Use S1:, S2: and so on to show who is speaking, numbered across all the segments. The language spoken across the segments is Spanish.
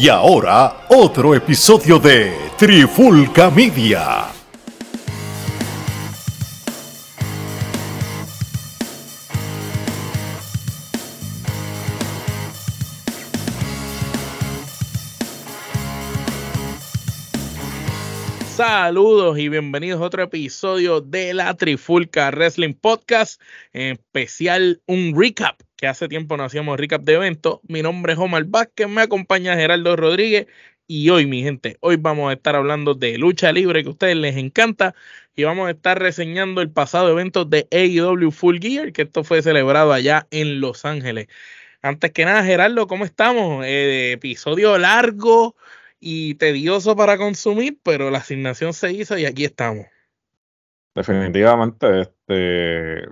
S1: Y ahora, otro episodio de Trifulca Media.
S2: Saludos y bienvenidos a otro episodio de la Trifulca Wrestling Podcast, en especial un recap, que hace tiempo no hacíamos recap de eventos. Mi nombre es Omar Vázquez, me acompaña Gerardo Rodríguez y hoy, mi gente, hoy vamos a estar hablando de lucha libre que a ustedes les encanta y vamos a estar reseñando el pasado evento de AEW Full Gear, que esto fue celebrado allá en Los Ángeles. Antes que nada, Gerardo, ¿cómo estamos? Eh, episodio largo y tedioso para consumir, pero la asignación se hizo y aquí estamos.
S3: Definitivamente, este,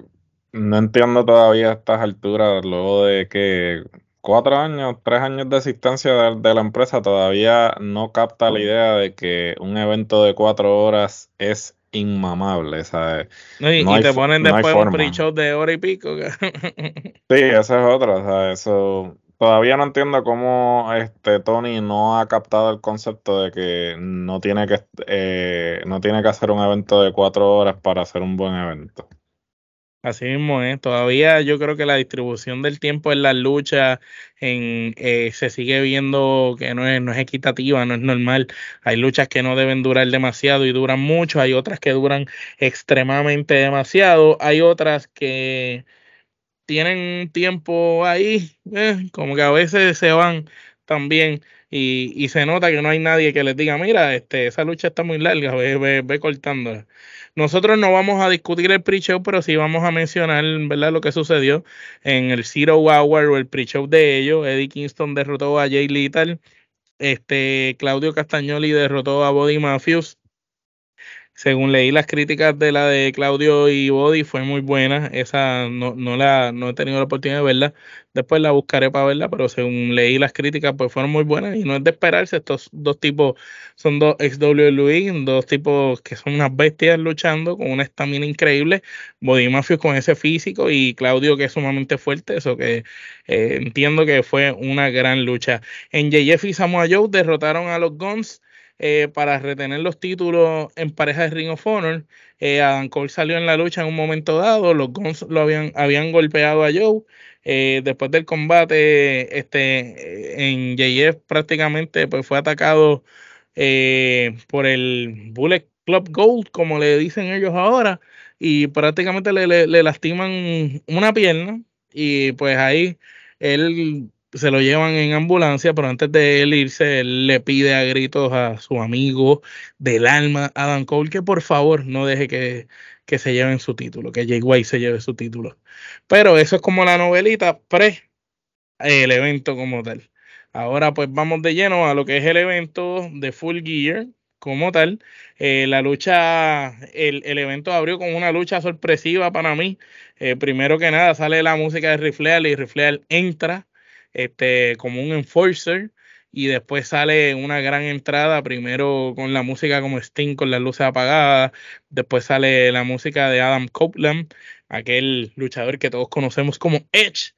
S3: no entiendo todavía a estas alturas, luego de que cuatro años, tres años de existencia de, la empresa, todavía no capta la idea de que un evento de cuatro horas es inmamable, ¿sabes?
S2: y, te ponen después un pre-show de hora y pico.
S3: sí, esa es otra, o sea, eso Todavía no entiendo cómo este Tony no ha captado el concepto de que no tiene que eh, no tiene que hacer un evento de cuatro horas para hacer un buen evento.
S2: Así mismo es, todavía yo creo que la distribución del tiempo en las luchas en, eh, se sigue viendo que no es, no es equitativa, no es normal. Hay luchas que no deben durar demasiado y duran mucho, hay otras que duran extremadamente demasiado, hay otras que tienen tiempo ahí, eh, como que a veces se van también y, y, se nota que no hay nadie que les diga, mira, este, esa lucha está muy larga, ve, ve, ve cortándola. Nosotros no vamos a discutir el pre-show, pero sí vamos a mencionar ¿verdad? lo que sucedió en el Zero Hour o el pre-show de ellos. Eddie Kingston derrotó a Jay Little. Este, Claudio Castagnoli derrotó a Body Mafios según leí las críticas de la de Claudio y Body, fue muy buena. Esa no, no, la, no he tenido la oportunidad de verla. Después la buscaré para verla, pero según leí las críticas, pues fueron muy buenas. Y no es de esperarse. Estos dos tipos son dos ex WWE, dos tipos que son unas bestias luchando con una estamina increíble. Body Mafia con ese físico y Claudio que es sumamente fuerte. Eso que eh, entiendo que fue una gran lucha. En JF y Samoa Joe derrotaron a los Guns eh, para retener los títulos en pareja de Ring of Honor. Eh, Adam Cole salió en la lucha en un momento dado, los Guns lo habían, habían golpeado a Joe. Eh, después del combate, este, en JF prácticamente pues, fue atacado por el Bullet Club Gold, como le dicen ellos ahora, y prácticamente le, le lastiman una pierna. Y pues ahí él se lo llevan en ambulancia, pero antes de él irse, él le pide a gritos a su amigo del alma, Adam Cole, que por favor no deje que, que se lleven su título, que Jay White se lleve su título. Pero eso es como la novelita pre el evento como tal. Ahora pues vamos de lleno a lo que es el evento de Full Gear como tal. Eh, la lucha, el, el, evento abrió con una lucha sorpresiva para mí. Eh, primero que nada sale la música de Rifleal y Rifleal entra este, como un enforcer y después sale una gran entrada, primero con la música como Sting con las luces apagadas, después sale la música de Adam Copeland, aquel luchador que todos conocemos como Edge.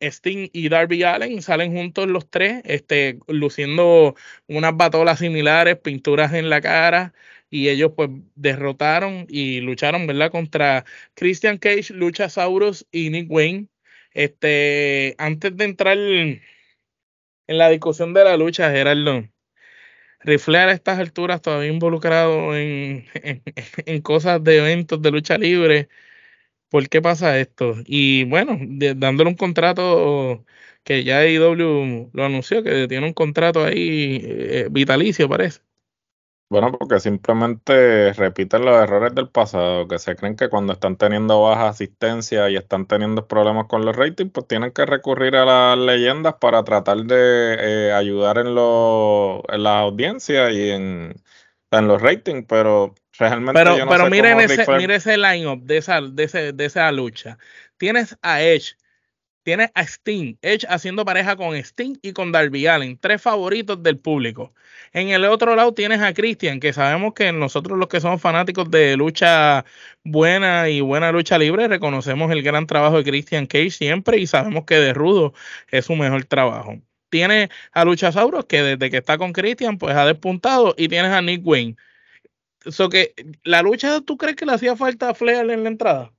S2: Sting y Darby Allen salen juntos los tres, este, luciendo unas batolas similares, pinturas en la cara, y ellos pues derrotaron y lucharon, ¿verdad? Contra Christian Cage, Luchasaurus y Nick Wayne. Este, antes de entrar en la discusión de la lucha, Gerardo, Riflear a estas alturas todavía involucrado en, en, cosas de eventos de lucha libre. ¿Por qué pasa esto? Y bueno, dándole un contrato que ya IW lo anunció, que tiene un contrato ahí eh, vitalicio, parece.
S3: Bueno, porque simplemente repiten los errores del pasado, que se creen que cuando están teniendo baja asistencia y están teniendo problemas con los ratings, pues tienen que recurrir a las leyendas para tratar de eh, ayudar en, lo, en la audiencia y en, en los ratings, pero realmente
S2: pero, yo no pero miren ese, miren ese line-up de esa, de, ese, de esa lucha. Tienes a Edge, tienes a Sting, Edge haciendo pareja con Sting y con Darby Allen, tres favoritos del público. En el otro lado tienes a Christian, que sabemos que nosotros los que somos fanáticos de lucha buena y buena lucha libre, reconocemos el gran trabajo de Christian Cage siempre y sabemos que de rudo es su mejor trabajo. tienes a Luchasaurus que desde que está con Christian pues ha despuntado y tienes a Nick Wayne. So que la lucha, ¿tú crees que le hacía falta a Flair en la entrada?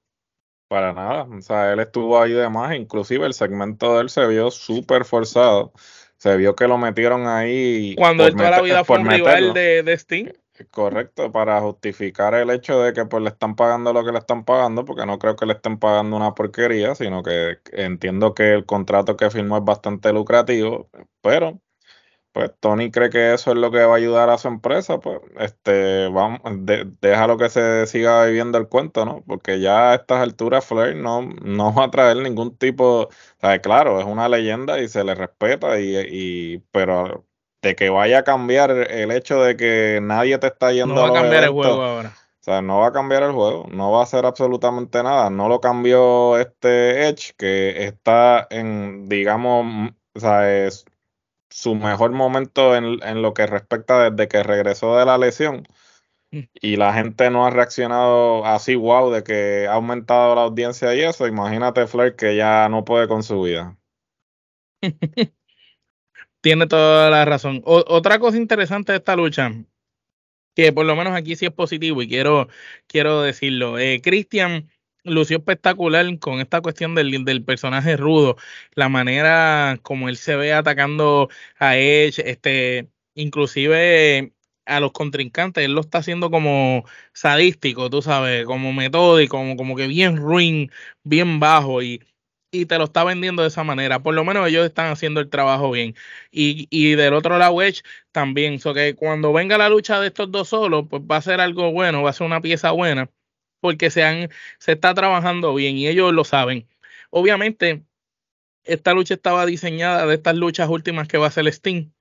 S3: Para nada, o sea, él estuvo ahí de más, inclusive el segmento de él se vio súper forzado, se vio que lo metieron ahí.
S2: Cuando él toda la vida fue un rival de, de Sting.
S3: Correcto, para justificar el hecho de que pues le están pagando lo que le están pagando, porque no creo que le estén pagando una porquería, sino que entiendo que el contrato que firmó es bastante lucrativo, pero pues Tony cree que eso es lo que va a ayudar a su empresa, pues este, vamos, déjalo que se siga viviendo el cuento, ¿no? Porque ya a estas alturas Flair no, no va a traer ningún tipo, o sea, claro, es una leyenda y se le respeta, y, y pero de que vaya a cambiar el hecho de que nadie te está yendo
S2: no va a cambiar el juego ahora.
S3: O sea, no va a cambiar el juego, no va a hacer absolutamente nada. No lo cambió este Edge, que está en, digamos, o sea, es, su mejor momento en, lo que respecta desde que regresó de la lesión mm. y la gente no ha reaccionado así, wow, de que ha aumentado la audiencia y eso, imagínate Flair que ya no puede con su vida.
S2: Tiene toda la razón. otra cosa interesante de esta lucha, que por lo menos aquí sí es positivo y quiero, quiero decirlo, eh, Christian lució espectacular con esta cuestión del, del, personaje rudo, la manera como él se ve atacando a Edge, este, inclusive a los contrincantes, él lo está haciendo como sadístico, tú sabes, como metódico, como, como que bien ruin, bien bajo y, y te lo está vendiendo de esa manera. Por lo menos ellos están haciendo el trabajo bien. Y, y del otro lado, Edge también. So que cuando venga la lucha de estos dos solos, pues va a ser algo bueno, va a ser una pieza buena porque se, han, se está trabajando bien y ellos lo saben. Obviamente, esta lucha estaba diseñada de estas luchas últimas que va a ser Sting.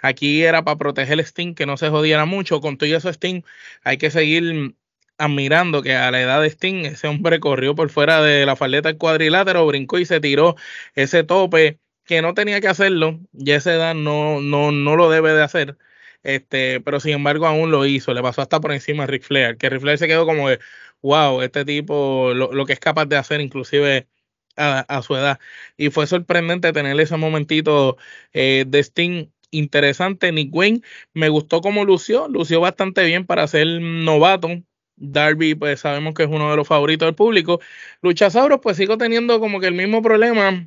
S2: Aquí era para proteger el Sting, que no se jodiera mucho. Con todo eso Sting, hay que seguir admirando que a la edad de Sting, ese hombre corrió por fuera de la faldeta del cuadrilátero, brincó y se tiró ese tope que no tenía que hacerlo. Y esa edad no, no, no lo debe de hacer. Este, pero sin embargo aún lo hizo, le pasó hasta por encima a Ric Flair, que Ric Flair se quedó como de, wow, este tipo, lo, que es capaz de hacer inclusive a, su edad. Y fue sorprendente tener ese momentito eh, de Sting interesante. Nick Wayne me gustó como lució, lució bastante bien para ser novato. Darby, pues sabemos que es uno de los favoritos del público. Luchasauros, pues sigo teniendo como que el mismo problema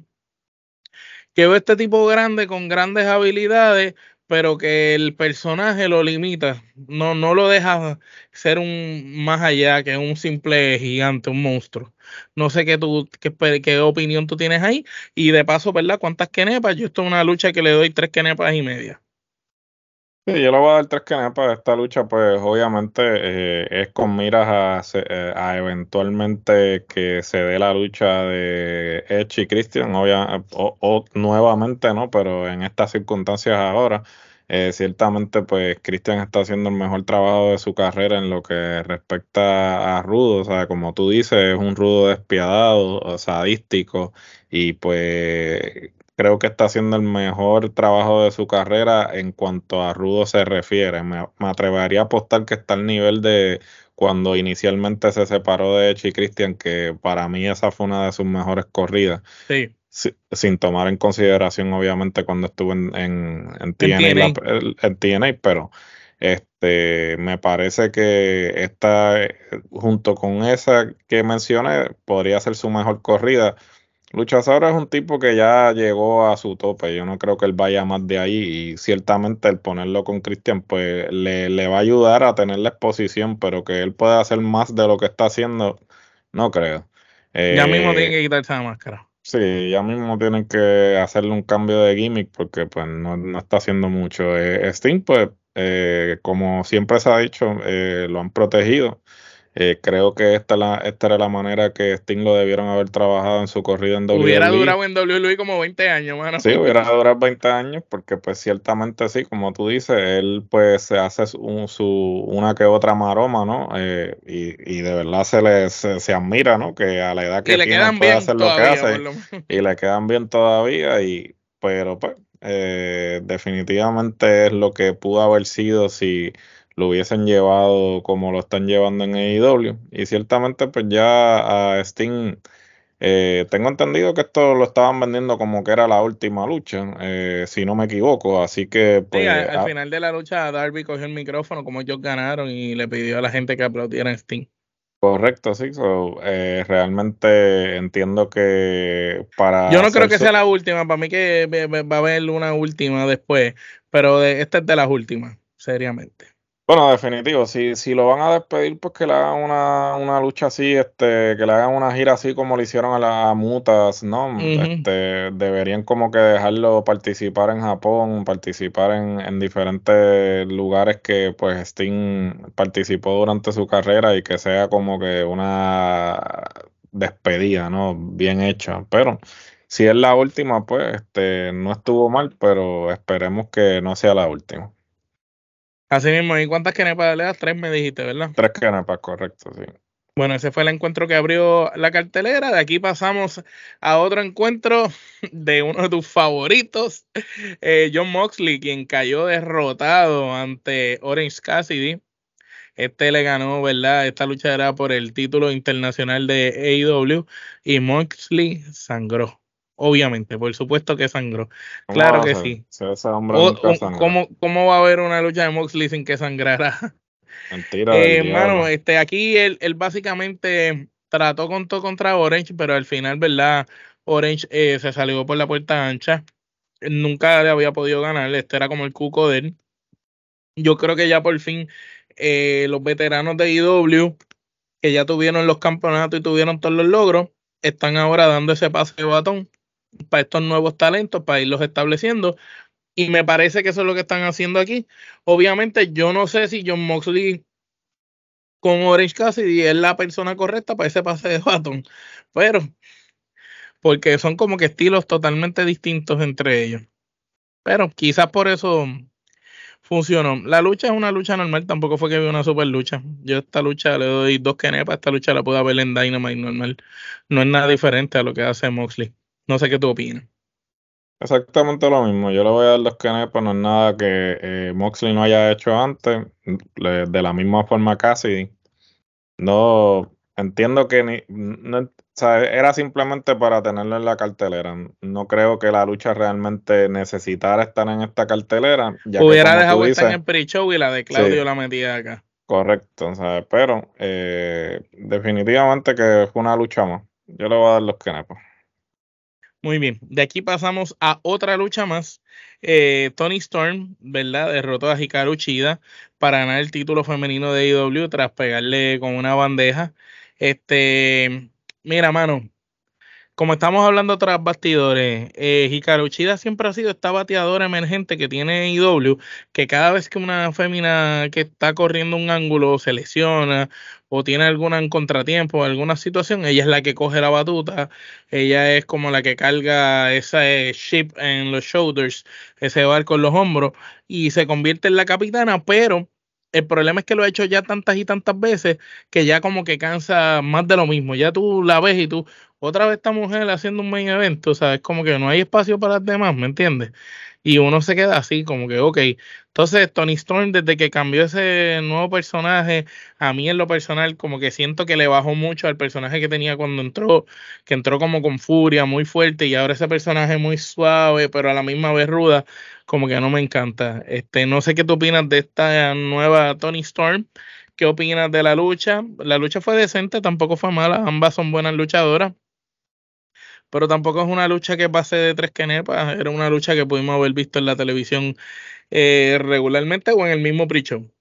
S2: que veo este tipo grande con grandes habilidades, pero que el personaje lo limita, no, no lo deja ser un más allá que un simple gigante, un monstruo. No sé qué, tú, qué, qué opinión tú tienes ahí. Y de paso, ¿verdad? ¿Cuántas kenepas? Yo esto es una lucha que le doy tres kenepas y media.
S3: Sí, yo le voy a dar tres kenepas. Esta lucha, pues obviamente eh, es con miras a, eh, a, eventualmente que se dé la lucha de Edge y Christian, o, nuevamente, ¿no? Pero en estas circunstancias ahora, eh, ciertamente, pues Christian está haciendo el mejor trabajo de su carrera en lo que respecta a Rudo. O sea, como tú dices, es un Rudo despiadado, sadístico, y pues creo que está haciendo el mejor trabajo de su carrera en cuanto a Rudo se refiere. Me, atrevería a apostar que está al nivel de cuando inicialmente se separó de Echi Christian, que para mí esa fue una de sus mejores corridas.
S2: Sí.
S3: sin tomar en consideración, obviamente, cuando estuve en, en, TNA, en TNA, pero este me parece que esta, junto con esa que mencioné, podría ser su mejor corrida Luchasaurus es un tipo que ya llegó a su tope. Yo no creo que él vaya más de ahí. Y ciertamente el ponerlo con Christian, pues le, va a ayudar a tener la exposición, pero que él pueda hacer más de lo que está haciendo, no creo.
S2: ya mismo tiene que quitarse la máscara.
S3: Sí, ya mismo tienen que hacerle un cambio de gimmick porque pues no, está haciendo mucho. Eh, Steam, pues, eh, como siempre se ha dicho, eh, lo han protegido. Eh, creo que esta, la, esta era la manera que Sting lo debieron haber trabajado en su corrida en WWE.
S2: Hubiera durado en WWE como 20 años, mano.
S3: Sí, hubiera durado 20 años, porque pues ciertamente sí, como tú dices, él pues se hace su, una que otra maroma, ¿no? Eh, y, y, de verdad se le se, admira, ¿no? Que a la edad que tiene puede hacer lo que hace. y le quedan bien todavía, y pero pues eh, definitivamente es lo que pudo haber sido si lo hubiesen llevado como lo están llevando en AEW. Y ciertamente, pues ya a Sting Eh, tengo entendido que esto lo estaban vendiendo como que era la última lucha, eh, si no me equivoco, así que
S2: pues, al, final de la lucha Darby cogió el micrófono como ellos ganaron y le pidió a la gente que aplaudiera en Steam.
S3: Correcto, sí. Eh, realmente entiendo que para.
S2: Yo no creo que sea la última. Para mí que va a haber una última después. Pero esta es de las últimas, seriamente.
S3: Bueno, definitivo, si, si lo van a despedir, pues que le hagan una, una lucha así, este, que le hagan una gira así como le hicieron a las mutas, ¿no? Este, deberían como que dejarlo participar en Japón, participar en, en diferentes lugares que pues Sting participó durante su carrera y que sea como que una despedida, ¿no? Bien hecha. Pero si es la última, pues este, no estuvo mal, pero esperemos que no sea la última.
S2: Así mismo, ¿y cuántas canepas le das? Tres me dijiste, ¿verdad?
S3: Tres canepas, correcto, sí.
S2: Bueno, ese fue el encuentro que abrió la cartelera. De aquí pasamos a otro encuentro de uno de tus favoritos, eh, John Moxley, quien cayó derrotado ante Orange Cassidy. Este le ganó, ¿verdad? Esta lucha era por el título internacional de AEW y Moxley sangró. Obviamente, por supuesto que sangró. Claro que sí. ¿cómo, ¿cómo, va a haber una lucha de Moxley sin que sangrara? Mentira. Eh, hermano, este, aquí él, él, básicamente trató con todo contra Orange, pero al final, ¿verdad? Orange eh, se salió por la puerta ancha. Nunca le había podido ganar. Este era como el cuco de él. Yo creo que ya por fin eh, los veteranos de IW, que ya tuvieron los campeonatos y tuvieron todos los logros, están ahora dando ese pase de batón para estos nuevos talentos, para irlos estableciendo. Y me parece que eso es lo que están haciendo aquí. Obviamente, yo no sé si John Moxley con Orange Cassidy es la persona correcta para ese pase de batón, pero porque son como que estilos totalmente distintos entre ellos. Pero quizás por eso funcionó. La lucha es una lucha normal, tampoco fue que vi una super lucha. Yo esta lucha le doy dos kenepas, esta lucha la puedo ver en Dynamite normal. No es nada diferente a lo que hace Moxley. No sé qué tú opinas.
S3: Exactamente lo mismo. Yo le voy a dar los pero no es nada que eh, Moxley no haya hecho antes, de la misma forma casi. No entiendo que ni, no, era simplemente para tenerlo en la cartelera. No creo que la lucha realmente necesitara estar en esta cartelera.
S2: Hubiera dejado estar en el pre-show y la de Claudio la metía acá.
S3: Correcto, pero eh, definitivamente que fue una lucha más. Yo le voy a dar los canepos.
S2: Muy bien, de aquí pasamos a otra lucha más. Eh, Tony Storm, ¿verdad? Derrotó a Hikaru Chida para ganar el título femenino de IW tras pegarle con una bandeja. Este, mira, mano, como estamos hablando tras bastidores, eh, Hikaru siempre ha sido esta bateadora emergente que tiene IW, que cada vez que una fémina que está corriendo un ángulo se lesiona o tiene algún contratiempo, alguna situación, ella es la que coge la batuta, ella es como la que carga ese ship en los shoulders, ese barco en los hombros, y se convierte en la capitana, pero el problema es que lo ha hecho ya tantas y tantas veces que ya como que cansa más de lo mismo. Ya tú la ves y tú, otra vez esta mujer haciendo un main evento, o sea, es como que no hay espacio para las demás, ¿me entiendes? Y uno se queda así, como que, ok. Entonces, Tony Storm, desde que cambió ese nuevo personaje, a mí en lo personal, como que siento que le bajó mucho al personaje que tenía cuando entró, que entró como con furia, muy fuerte, y ahora ese personaje muy suave, pero a la misma vez ruda, como que no me encanta. Este, no sé qué tú opinas de esta nueva Tony Storm. ¿Qué opinas de la lucha? La lucha fue decente, tampoco fue mala, ambas son buenas luchadoras pero tampoco es una lucha que pase de tres kenepas, era una lucha que pudimos haber visto en la televisión eh, regularmente o en el mismo pre-show.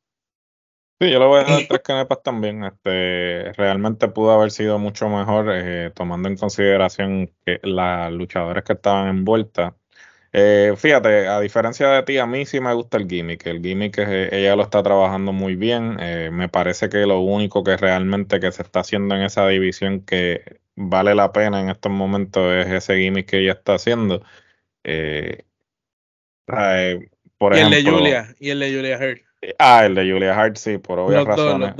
S3: Sí, yo le voy a dar tres canepas también. Este, realmente pudo haber sido mucho mejor, eh, tomando en consideración que las luchadoras que estaban envueltas. Eh, fíjate, a diferencia de ti, a mí sí me gusta el gimmick. El gimmick ella lo está trabajando muy bien. me parece que lo único que realmente que se está haciendo en esa división que vale la pena en estos momentos es ese gimmick que ella está haciendo. Eh,
S2: eh, por y el de Julia, y el de Julia Hart.
S3: Ah, el de Julia Hart, sí, por obvias razones.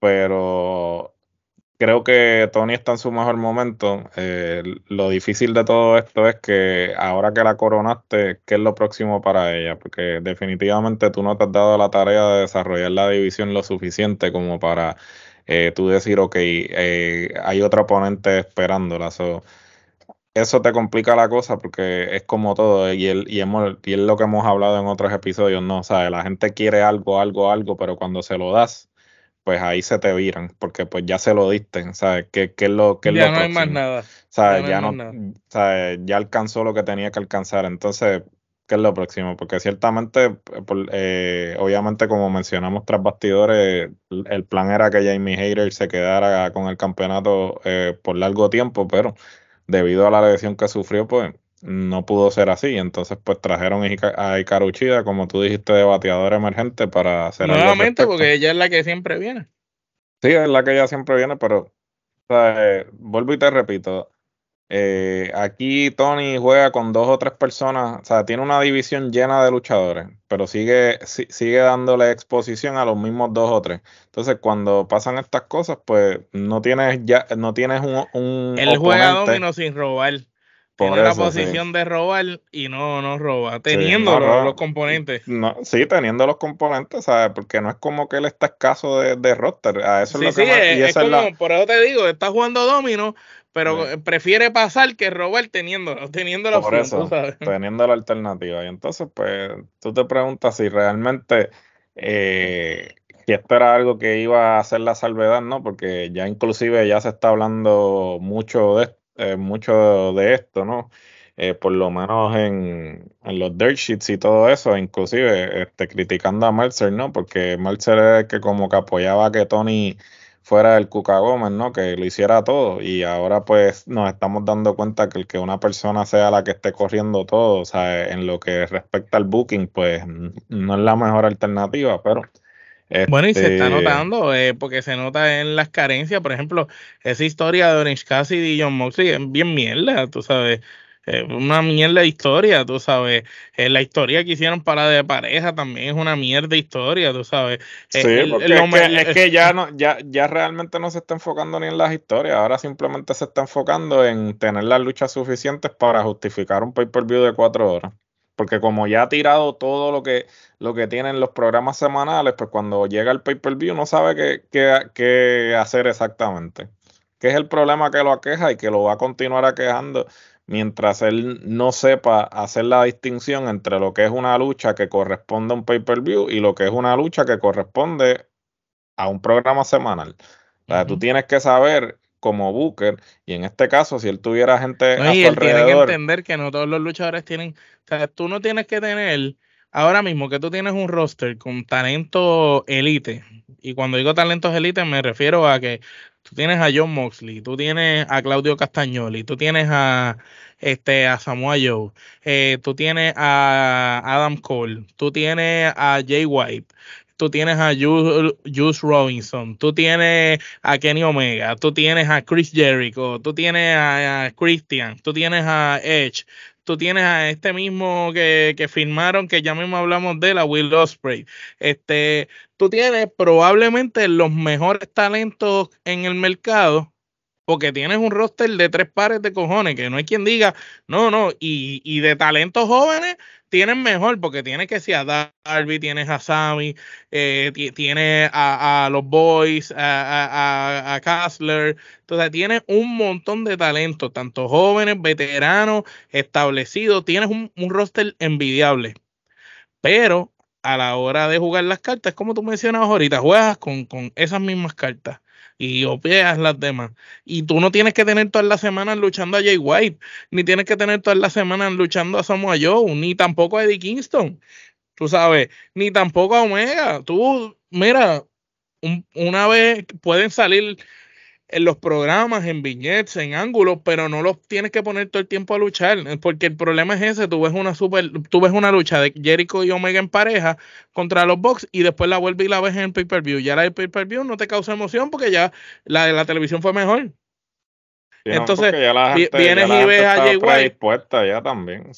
S3: pero creo que Tony está en su mejor momento. Eh, lo difícil de todo esto es que ahora que la coronaste, ¿qué es lo próximo para ella? Porque definitivamente tú no te has dado la tarea de desarrollar la división lo suficiente como para eh, tú decir, ok, eh, hay otro oponente esperándola. eso te complica la cosa porque es como todo y, el, y, hemos, y es lo que hemos hablado en otros episodios, ¿no? O sea, la gente quiere algo, algo, algo, pero cuando se lo das, pues ahí se te viran, porque pues ya se lo diste, ¿sabes? ¿Qué, qué es lo, qué es
S2: ya no hay más nada.
S3: ¿Sabes? Ya, no, ¿sabes? ya alcanzó lo que tenía que alcanzar. Entonces, ¿qué es lo próximo? Porque ciertamente, eh, obviamente, como mencionamos tras bastidores, el plan era que Jamie Hayter se quedara con el campeonato eh, por largo tiempo, pero debido a la lesión que sufrió, pues no pudo ser así. Entonces, pues trajeron a Hikaru como tú dijiste, de bateador emergente para hacer
S2: Nuevamente, porque ella es la que siempre viene.
S3: Sí, es la que ella siempre viene, pero eh, vuelvo y te repito. Eh, aquí Tony juega con dos o tres personas, o sea, tiene una división llena de luchadores, pero sigue, sigue dándole exposición a los mismos dos o tres. Entonces, cuando pasan estas cosas, pues no tienes ya, no tienes un, un
S2: Él juega domino sin robar tiene la posición de robar y no, no roba, teniendo los, componentes.
S3: No, sí, teniendo los componentes, ¿sabes? Porque no es como que él está escaso de, de roster. A eso es lo que
S2: sí, es, como, por eso te digo, está jugando domino, pero prefiere pasar que robar teniendo, teniendo la
S3: por eso, teniendo la alternativa. Y entonces, pues, tú te preguntas si realmente eh, si esto era algo que iba a hacer la salvedad, ¿no? Porque ya inclusive ya se está hablando mucho de eh, mucho de esto, ¿no? Eh, por lo menos en, los dirt sheets y todo eso, inclusive este, criticando a Mercer, ¿no? Porque Mercer es el que como que apoyaba que Tony fuera el Cuca Gómez, ¿no? Que lo hiciera todo. Y ahora pues nos estamos dando cuenta que el que una persona sea la que esté corriendo todo, o sea, en lo que respecta al booking, pues no es la mejor alternativa, pero
S2: bueno, y se está este notando, eh, porque se nota en las carencias, por ejemplo, esa historia de Orange Cassidy y John Moxley es bien mierda, tú sabes, una mierda de historia, tú sabes, eh, la historia que hicieron para de pareja también es una mierda de historia, tú sabes.
S3: Eh, sí, porque es, que, ya no, ya, ya realmente no se está enfocando ni en las historias, ahora simplemente se está enfocando en tener las luchas suficientes para justificar un pay-per-view de cuatro horas porque como ya ha tirado todo lo que, lo que tienen los programas semanales, pues cuando llega el pay-per-view no sabe qué, qué, hacer exactamente. Que es el problema que lo aqueja y que lo va a continuar aquejando mientras él no sepa hacer la distinción entre lo que es una lucha que corresponde a un pay-per-view y lo que es una lucha que corresponde a un programa semanal. O sea, tú tienes que saber como Booker, y en este caso, si él tuviera gente
S2: a su alrededor, tiene que entender que no todos los luchadores tienen, o sea, tú no tienes que tener, ahora mismo que tú tienes un roster con talento elite, y cuando digo talentos elite me refiero a que tú tienes a John Moxley, tú tienes a Claudio Castagnoli, tú tienes a este a Samoa Joe, eh, tú tienes a Adam Cole, tú tienes a Jay White, tú tienes a Juice Robinson, tú tienes a Kenny Omega, tú tienes a Chris Jericho, tú tienes a, Christian, tú tienes a Edge, tú tienes a este mismo que, que firmaron, que ya mismo hablamos de la Will Ospreay. Este, tú tienes probablemente los mejores talentos en el mercado porque tienes un roster de tres pares de cojones, que no hay quien diga, no, no, y, y de talentos jóvenes tienes mejor, porque tienes que ser a Darby, tienes a Sammy, eh, tienes a, los Boys, a, a, a Kassler, entonces tienes un montón de talentos, tanto jóvenes, veteranos, establecidos, tienes un, un roster envidiable, pero a la hora de jugar las cartas, como tú mencionabas ahorita, juegas con, con esas mismas cartas y opeas las demás. Y tú no tienes que tener todas las semanas luchando a Jay White, ni tienes que tener todas las semanas luchando a Samoa Joe, ni tampoco a Eddie Kingston, tú sabes, ni tampoco a Omega. Tú, mira, una vez pueden salir en los programas, en viñetes, en ángulos, pero no los tienes que poner todo el tiempo a luchar, porque el problema es ese, tú ves una super, tú ves una lucha de Jericho y Omega en pareja contra los Bucks y después la vuelves y la ves en el pay-per-view. Ya la del pay-per-view no te causa emoción porque ya la de la televisión fue mejor. Entonces, vienes y ves a Jay White.
S3: ya también.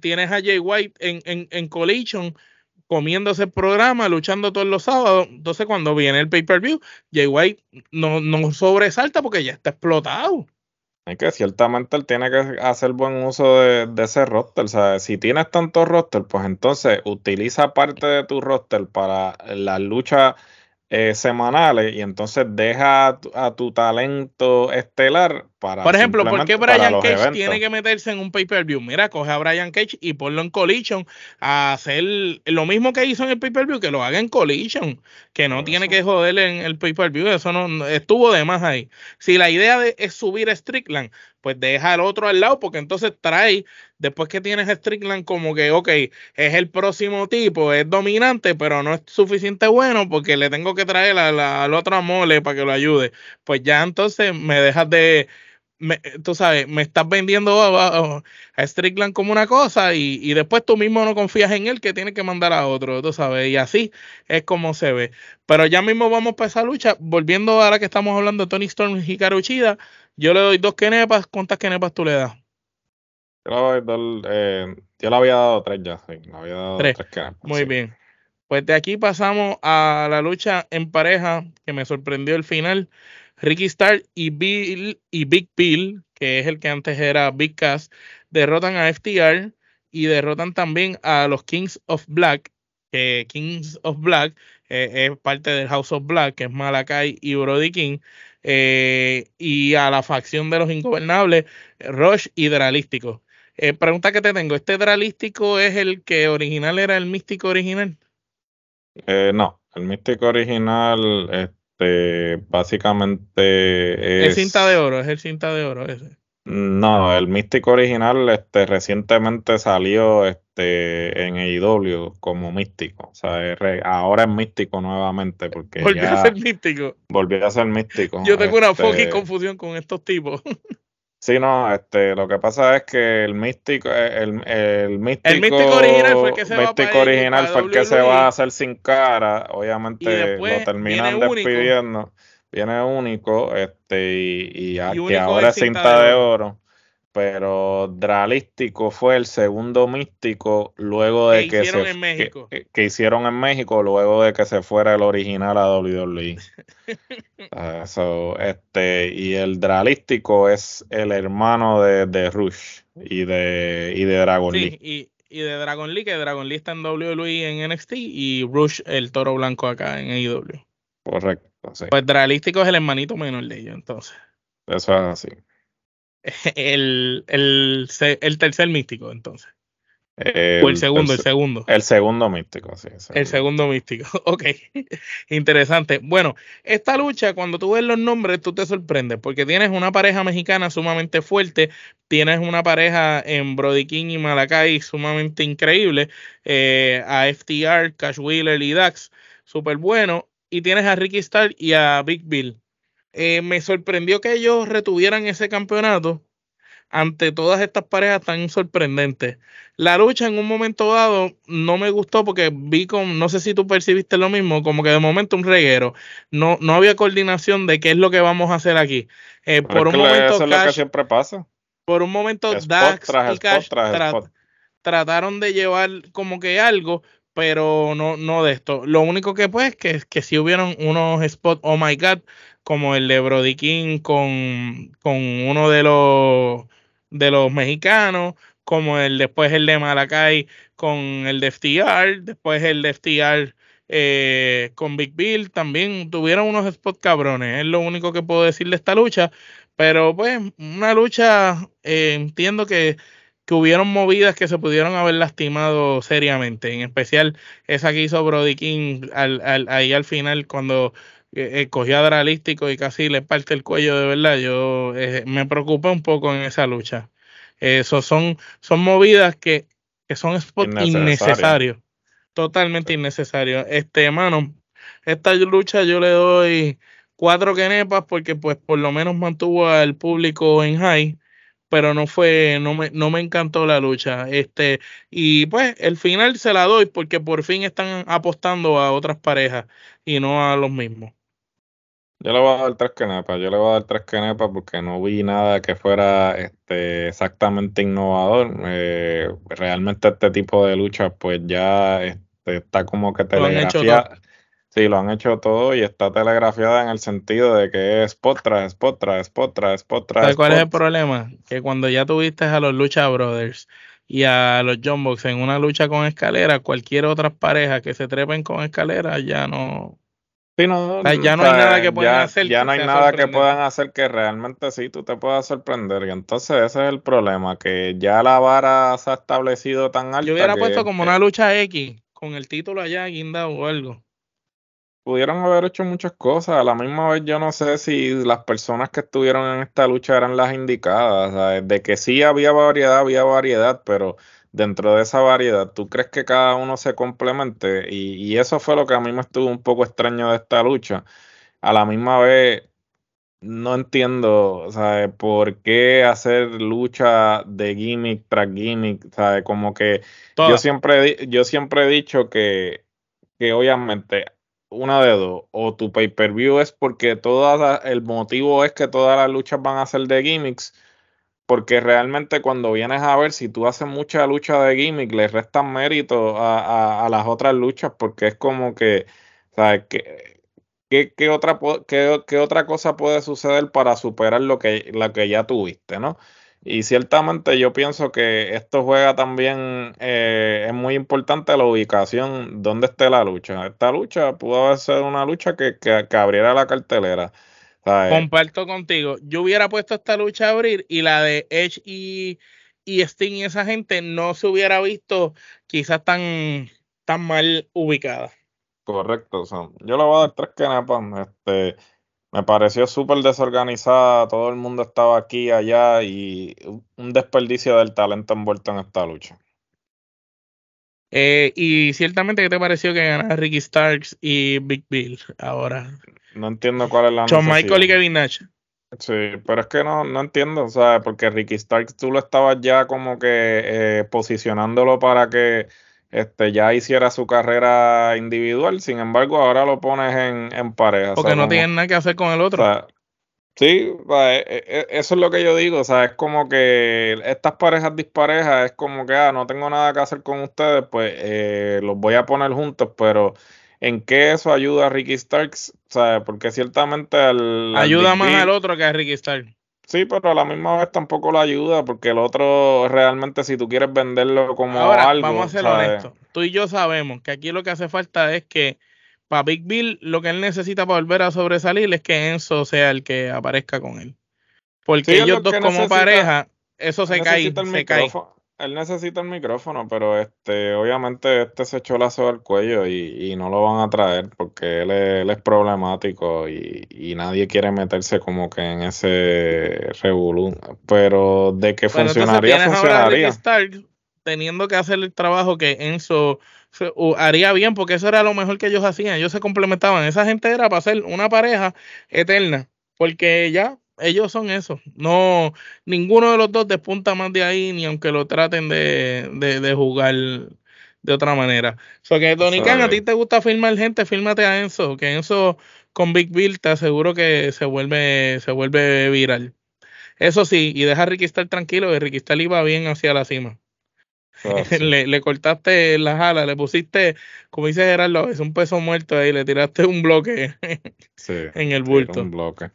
S2: Tienes a Jay White en, en, en Collision comiéndose el programa, luchando todos los sábados. Entonces, cuando viene el pay-per-view, Jay White no, no sobresalta porque ya está explotado.
S3: Es que ciertamente él tiene que hacer buen uso de, ese roster. O sea, si tienes tanto roster, pues entonces utiliza parte de tu roster para la lucha eh, semanales y entonces deja a tu, talento estelar para.
S2: Por ejemplo, ¿por qué Brian Cage tiene que meterse en un pay-per-view? Mira, coge a Brian Cage y ponlo en Collision a hacer lo mismo que hizo en el pay-per-view, que lo haga en Collision, que no tiene que joder en el pay-per-view, eso no estuvo de más ahí. Si la idea de, es subir a Strickland, pues deja al otro al lado, porque entonces trae, después que tienes a Strickland, como que, ok, es el próximo tipo, es dominante, pero no es suficiente bueno porque le tengo que traer a la, al otro mole para que lo ayude. Pues ya entonces me dejas de, tú sabes, me estás vendiendo a, Strickland como una cosa y, y, después tú mismo no confías en él que tiene que mandar a otro, tú sabes, y así es como se ve. Pero ya mismo vamos para esa lucha, volviendo ahora que estamos hablando de Tony Storm y Karuchida, yo le doy dos kenepas. ¿Cuántas kenepas tú le das?
S3: Yo, eh, yo le había dado tres ya. Sí, le había dado tres, kenepas.
S2: Muy bien. Pues de aquí pasamos a la lucha en pareja que me sorprendió el final. Ricky Starr y, Bill, y Big Bill, que es el que antes era Big Cass, derrotan a FTR y derrotan también a los Kings of Black, que Kings of Black eh, es parte del House of Black, que es Malakai y Brody King. Eh, y a la facción de los ingobernables, Rush y Dralístico. Eh, pregunta que te tengo, ¿este Dralístico es el que original era el místico original?
S3: No, el místico original, este, básicamente
S2: es... cinta de oro, es el cinta de oro ese.
S3: No, el místico original este, recientemente salió este, en AEW como místico. O sea, ahora es místico nuevamente porque
S2: volvió a ser místico.
S3: Volvió a ser místico.
S2: Yo tengo una fucking este confusión con estos tipos.
S3: Sí, no, este, lo que pasa es que el místico, el, el místico,
S2: el místico original fue el que se,
S3: va, original fue el que se va a hacer sin cara, obviamente lo terminan despidiendo. Viene único, este, y, y, ahora es cinta de oro. Pero Dralístico fue el segundo místico luego de que, se Que, hicieron en México luego de que se fuera el original a WWE. este, y el Dralístico es el hermano de, de Rush y de, y de Dragon Lee.
S2: Y, y de Dragon Lee, que Dragon Lee está en WWE en NXT y Rush el toro blanco acá en AEW.
S3: Correcto.
S2: Pues Dralístico es el hermanito menor de ellos, entonces.
S3: Eso es así.
S2: El, el, el tercer místico, entonces. o el segundo, el, segundo.
S3: El segundo místico, sí.
S2: El segundo. místico, ok. Interesante. Bueno, esta lucha, cuando tú ves los nombres, tú te sorprendes, porque tienes una pareja mexicana sumamente fuerte, tienes una pareja en Brody King y Malakai sumamente increíble, eh, a FTR, Cash Wheeler y Dax, súper bueno, y tienes a Ricky Starr y a Big Bill. Eh, me sorprendió que ellos retuvieran ese campeonato ante todas estas parejas tan sorprendentes. La lucha en un momento dado no me gustó porque vi con, no sé si tú percibiste lo mismo, como que de momento un reguero. No, no había coordinación de qué es lo que vamos a hacer aquí. Eh, por un momento,
S3: eso es lo que siempre pasa.
S2: Por un momento, Dax y Cash trataron de llevar como que algo, pero no, no de esto. Lo único que pues que, que si hubieron unos spots, oh my god, como el de Brody King con, con uno de los de los mexicanos, como el después el de Malacay con el de FTR, después el de FTR eh, con Big Bill, también tuvieron unos spots cabrones, es lo único que puedo decir de esta lucha, pero pues una lucha, eh, entiendo que que hubieron movidas que se pudieron haber lastimado seriamente, en especial esa que hizo Brody King al, ahí al final cuando eh, eh, cogió a Dralístico y casi le parte el cuello de verdad, yo eh, me preocupé un poco en esa lucha. Eso son, son movidas que, que son innecesarios, totalmente innecesarios. Este, hermano, esta lucha yo le doy cuatro quenepas porque pues por lo menos mantuvo al público en high pero no fue, no me, no me encantó la lucha. Este, y pues el final se la doy porque por fin están apostando a otras parejas y no a los mismos.
S3: Yo le voy a dar tres canepas, yo le voy a dar tres canepas porque no vi nada que fuera este, exactamente innovador. Eh, realmente este tipo de lucha pues ya este, está como que telegrafía. Sí, lo han hecho todo y está telegrafiada en el sentido de que es spot tras spot tras spot tras spot tras
S2: ¿Cuál es el problema? Que cuando ya tuviste a los Lucha Brothers y a los John Box en una lucha con escalera, cualquier otra pareja que se trepen con escalera ya no,
S3: Sí, no,
S2: ya no hay nada que puedan hacer.
S3: Ya no hay nada que puedan hacer que realmente sí tú te puedas sorprender. Y entonces ese es el problema, que ya la vara se ha establecido tan alta.
S2: Yo hubiera puesto como una lucha X con el título allá guinda o algo.
S3: Pudieron haber hecho muchas cosas. A la misma vez yo no sé si las personas que estuvieron en esta lucha eran las indicadas. De que sí había variedad, había variedad, pero dentro de esa variedad, ¿tú crees que cada uno se complemente? Y, eso fue lo que a mí me estuvo un poco extraño de esta lucha. A la misma vez, no entiendo, ¿sabes? ¿Por qué hacer lucha de gimmick tras gimmick? ¿Sabes? Como que yo siempre, yo siempre he dicho que, que obviamente una de dos, o tu pay-per-view es porque toda el motivo es que todas las luchas van a ser de gimmicks, porque realmente cuando vienes a ver, si tú haces mucha lucha de gimmick, le restan mérito a, las otras luchas, porque es como que, ¿sabes? ¿Qué, qué, otra, qué, otra cosa puede suceder para superar lo que, lo que ya tuviste, ¿no? Y ciertamente yo pienso que esto juega también, eh, es muy importante la ubicación, donde esté la lucha. Esta lucha pudo haber sido una lucha que, que abriera la cartelera.
S2: Comparto contigo. Yo hubiera puesto esta lucha a abrir y la de Edge y, y Sting y esa gente no se hubiera visto quizás tan, tan mal ubicada.
S3: Correcto. yo le voy a dar tres canepas. Este, me pareció súper desorganizada. Todo el mundo estaba aquí, allá y un desperdicio del talento envuelto en esta lucha.
S2: Eh, y ciertamente, ¿qué te pareció que ganara Ricky Starks y Big Bill ahora?
S3: No entiendo cuál es la
S2: John Michael y Kevin Nash.
S3: Sí, pero es que no, no entiendo, ¿sabes? Porque Ricky Starks tú lo estabas ya como que eh, posicionándolo para que este, ya hiciera su carrera individual, sin embargo ahora lo pones en, en pareja.
S2: Porque no tienen nada que hacer con el otro.
S3: sí, e, e, eso es lo que yo digo, o sea, es como que estas parejas disparejas es como que, ah, no tengo nada que hacer con ustedes, pues eh, los voy a poner juntos, pero en qué eso ayuda a Ricky Starks, ¿sabes? Porque ciertamente al,
S2: ayuda más al otro que a Ricky Starks.
S3: Sí, pero a la misma vez tampoco lo ayuda, porque el otro realmente, si tú quieres venderlo como Ahora, algo.
S2: Vamos a ser honestos. Tú y yo sabemos que aquí lo que hace falta es que para Big Bill lo que él necesita para volver a sobresalir es que Enzo sea el que aparezca con él. Porque ellos dos como pareja, eso se cae, se cae
S3: él necesita el micrófono, pero este, obviamente este se echó lazo al cuello y, no lo van a traer porque él es, problemático y, nadie quiere meterse como que en ese revolú. Pero de que funcionaría, funcionaría.
S2: Teniendo que hacer el trabajo que Enzo haría bien, porque eso era lo mejor que ellos hacían. Ellos se complementaban. Esa gente era para ser una pareja eterna. Porque ya ellos son eso. No, ninguno de los dos despunta más de ahí, ni aunque lo traten de, de, jugar de otra manera. O sea que Tony Khan, a ti te gusta filmar gente, fílmate a Enzo, que Enzo con Big Bill te aseguro que se vuelve, se vuelve viral. Eso sí, y deja a Ricky estar tranquilo, que Ricky Star iba bien hacia la cima. Ah, le, le, cortaste las alas, le pusiste, como dice Gerardo, es un peso muerto ahí, le tiraste un bloque en el bulto. Un bloque.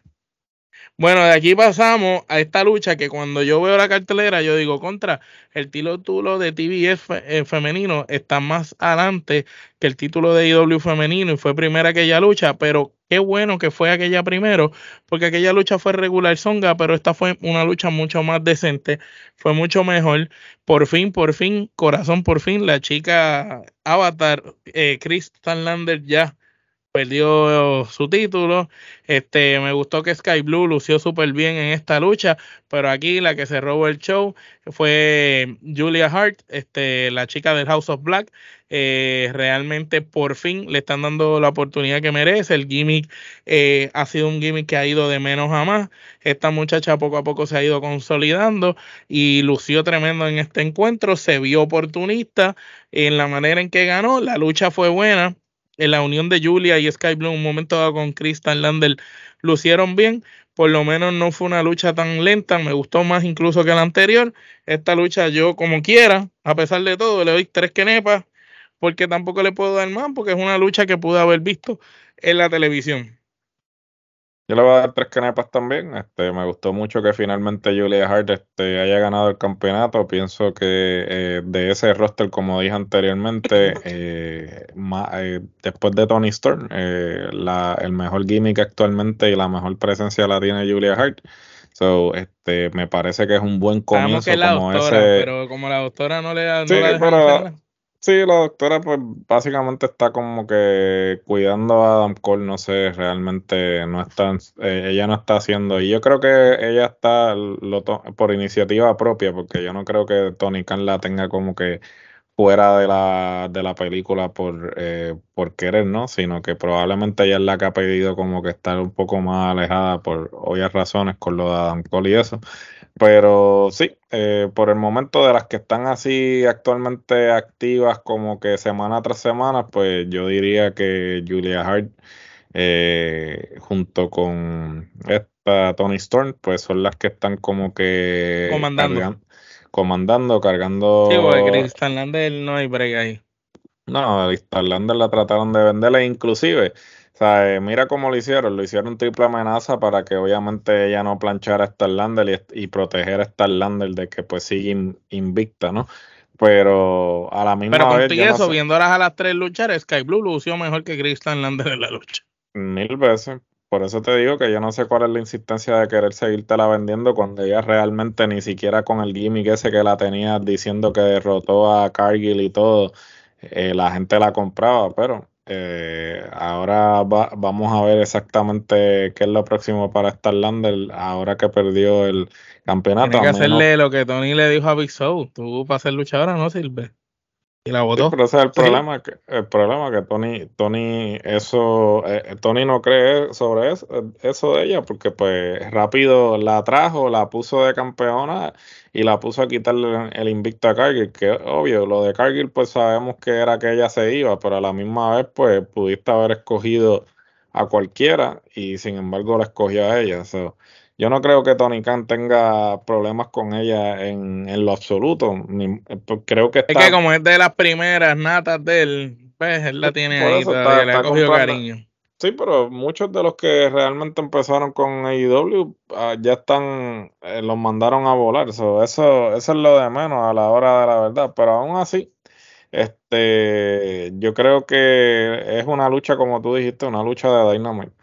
S2: Bueno, de aquí pasamos a esta lucha que cuando yo veo la cartelera, yo digo, contra, el título de TBS eh, femenino está más adelante que el título de IW femenino y fue primera aquella lucha, pero qué bueno que fue aquella primero, porque aquella lucha fue regular songa, pero esta fue una lucha mucho más decente, fue mucho mejor. Por fin, por fin, corazón, por fin, la chica Avatar, eh, Chris Lander ya perdió su título. Este, me gustó que Sky Blue lució súper bien en esta lucha, pero aquí la que se robó el show fue Julia Hart, este, la chica del House of Black. Eh, realmente por fin le están dando la oportunidad que merece. El gimmick eh, ha sido un gimmick que ha ido de menos a más. Esta muchacha poco a poco se ha ido consolidando y lució tremendo en este encuentro. Se vio oportunista en la manera en que ganó. La lucha fue buena en la unión de Julia y Sky Blue, un momento dado con Kristen Lander, lucieron bien. Por lo menos no fue una lucha tan lenta, me gustó más incluso que la anterior. Esta lucha yo como quiera, a pesar de todo, le doy tres quenepas, porque tampoco le puedo dar más, porque es una lucha que pude haber visto en la televisión.
S3: Yo le voy a dar tres canepas también. Este, me gustó mucho que finalmente Julia Hart este, haya ganado el campeonato. Pienso que eh, de ese roster, como dije anteriormente, eh, eh, después de Tony Storm, el mejor gimmick actualmente y la mejor presencia la tiene Julia Hart. So, este, me parece que es un buen comienzo. como ese...
S2: pero como la doctora no le da. No
S3: Sí, la doctora pues básicamente está como que cuidando a Adam Cole, no sé, realmente no está, eh, ella no está haciendo, y yo creo que ella está lo por iniciativa propia, porque yo no creo que Tony Khan la tenga como que fuera de la, de la película por, eh, por querer, ¿no? Sino que probablemente ella es la que ha pedido como que estar un poco más alejada por obvias razones con lo de Adam Cole y eso. Pero sí, eh, por el momento de las que están así actualmente activas como que semana tras semana, pues yo diría que Julia Hart eh, junto con esta Tony Storm, pues son las que están como que
S2: comandando,
S3: comandando cargando.
S2: Sí, porque no hay break ahí.
S3: No, Crystal Lander la trataron de venderle, inclusive sea, eh, mira cómo lo hicieron, lo hicieron triple amenaza para que obviamente ella no planchara a Starlander y, y proteger a Starlander de que pues sigue invicta, ¿no? Pero a la misma
S2: Pero
S3: vez.
S2: Pero eso, viéndolas a las tres luchar, Sky Blue lució mejor que Crystal Lander en la lucha.
S3: Mil veces. Por eso te digo que yo no sé cuál es la insistencia de querer seguirte la vendiendo cuando ella realmente ni siquiera con el gimmick ese que la tenía diciendo que derrotó a Cargill y todo, eh, la gente la compraba, pero eh, ahora vamos a ver exactamente qué es lo próximo para Starlander ahora que perdió el campeonato.
S2: Tiene que hacerle lo que Tony le dijo a Big Show. Tú para ser luchadora no sirve. Y la votó.
S3: pero ese es el problema, que, el problema que Tony, Tony, eso, eh, Tony no cree sobre eso, eso de ella, porque pues rápido la trajo, la puso de campeona y la puso a quitarle el invicto a Cargill, que obvio, lo de Cargill pues sabemos que era que ella se iba, pero a la misma vez pues pudiste haber escogido a cualquiera y sin embargo la escogió a ella. Yo no creo que Tony Khan tenga problemas con ella en, en lo absoluto. Pues, creo que está...
S2: Es que como es de las primeras natas de él, pues él la tiene ahí, todavía, le ha cogido cariño.
S3: Sí, pero muchos de los que realmente empezaron con AEW ah, ya están, eh, los mandaron a volar. eso, eso es lo de menos a la hora de la verdad. Pero aún así, este, yo creo que es una lucha, como tú dijiste, una lucha de Dynamite.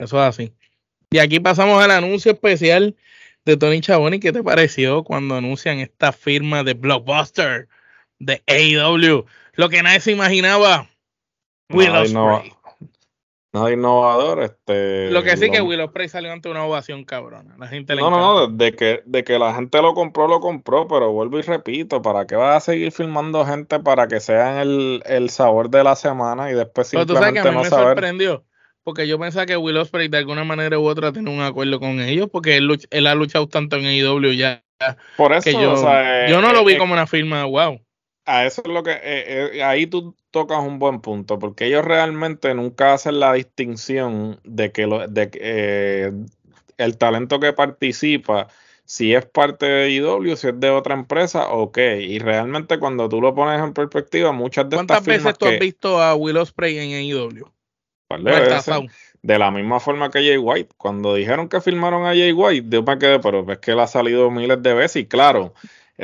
S2: Eso es así. Y aquí pasamos al anuncio especial de Tony Chaboni. ¿Qué te pareció cuando anuncian esta firma de Blockbuster de AEW? Lo que nadie se imaginaba Will Ospreay.
S3: Nada innovador, este.
S2: Lo que sí que Will Ospreay salió ante una ovación cabrona. La gente
S3: no, no, no, de que, de que la gente lo compró, lo compró, pero vuelvo y repito, ¿para qué vas a seguir filmando gente para que sean el, el sabor de la semana y después
S2: simplemente pero tú sabes que a mí me sorprendió, porque yo pensaba que Will Ospreay de alguna manera u otra tenía un acuerdo con ellos, porque él, él ha luchado tanto en AEW ya.
S3: Por eso,
S2: yo, yo no lo vi como una firma, wow
S3: a eso es lo que eh, eh, ahí tú tocas un buen punto, porque ellos realmente nunca hacen la distinción de que lo, de, eh, el talento que participa, si es parte de IW, si es de otra empresa, ok. Y realmente cuando tú lo pones en perspectiva, muchas de
S2: ¿Cuántas veces tú has visto a Will Ospreay en IW?
S3: De la misma forma que Jay White. Cuando dijeron que firmaron a Jay White, yo me quedé, pero es que él ha salido miles de veces y claro,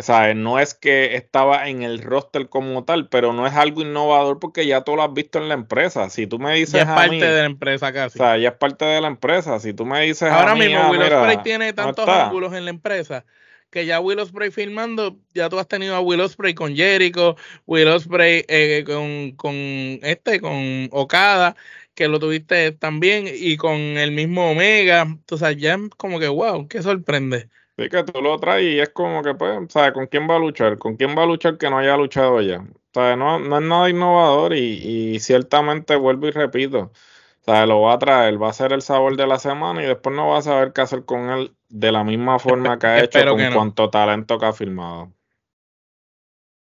S3: sea, no es que estaba en el roster como tal, pero no es algo innovador porque ya tú lo has visto en la empresa. Si tú me dices.
S2: Ya es parte de la empresa casi.
S3: O sea, ya es parte de la empresa. Si tú me dices.
S2: Ahora mismo, ah, Will Ospreay tiene tantos ángulos en la empresa que ya Will Ospreay filmando, ya tú has tenido a Will Ospreay con Jericho, Will Ospreay eh, con, con este, con Okada, que lo tuviste también, y con el mismo Omega. O sea, ya como que, wow, qué sorprende.
S3: Sí, que tú lo traes y es como que, pues, ¿sabes? ¿Con quién va a luchar? ¿Con quién va a luchar que no haya luchado ya? ¿Sabes? No, no es nada innovador y, ciertamente vuelvo y repito. ¿Sabes? Lo va a traer, va a ser el sabor de la semana y después no va a saber qué hacer con él de la misma forma que ha hecho con cuanto talento que ha firmado.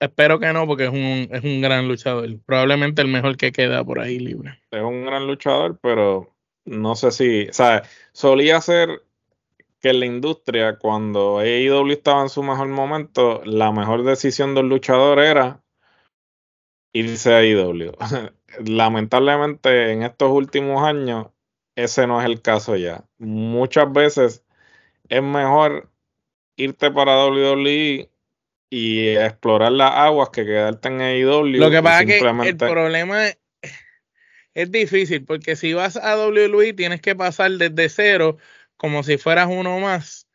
S2: Espero que no, porque es un, es un gran luchador. Probablemente el mejor que queda por ahí libre.
S3: Es un gran luchador, pero no sé si, ¿sabes? Solía ser que en la industria, cuando AEW estaba en su mejor momento, la mejor decisión del luchador era irse a AEW. Lamentablemente, en estos últimos años, ese no es el caso ya. Muchas veces es mejor irte para WWE y explorar las aguas que quedarte en AEW.
S2: Lo que pasa es que el problema es, es, difícil, porque si vas a WWE tienes que pasar desde cero como si fueras uno más.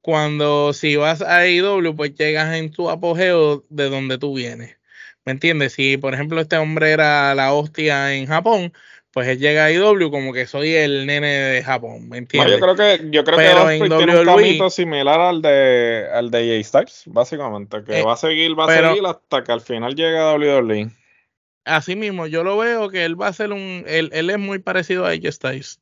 S2: Cuando si vas a AEW, pues llegas en tu apogeo de donde tú vienes. ¿Me entiendes? Si, por ejemplo, este hombre era la hostia en Japón, pues él llega a IW como que soy el nene de Japón, ¿me entiendes?
S3: yo creo que, yo creo Pero que tiene un camino similar al de al de J Styles, básicamente, que eh, va a seguir, va a seguir hasta que al final llegue a WWE.
S2: Así mismo, yo lo veo que él va a ser un, él, él es muy parecido a AJ Styles.